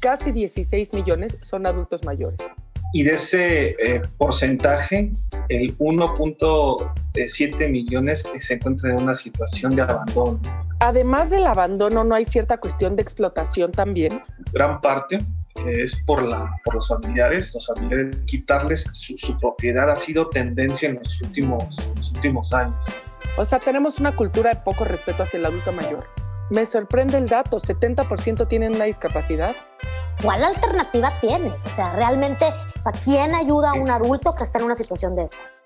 casi 16 millones son adultos mayores. Y de ese eh, porcentaje, el 1.7 millones se encuentran en una situación de abandono. Además del abandono, ¿no hay cierta cuestión de explotación también? Gran parte es por, la, por los familiares, los familiares quitarles su, propiedad ha sido tendencia en los últimos, los últimos años. O sea, tenemos una cultura de poco respeto hacia el adulto mayor. Me sorprende el dato, 70% tienen una discapacidad. ¿Cuál alternativa tienes? O sea, realmente, o sea, ¿quién ayuda a un adulto que está en una situación de estas?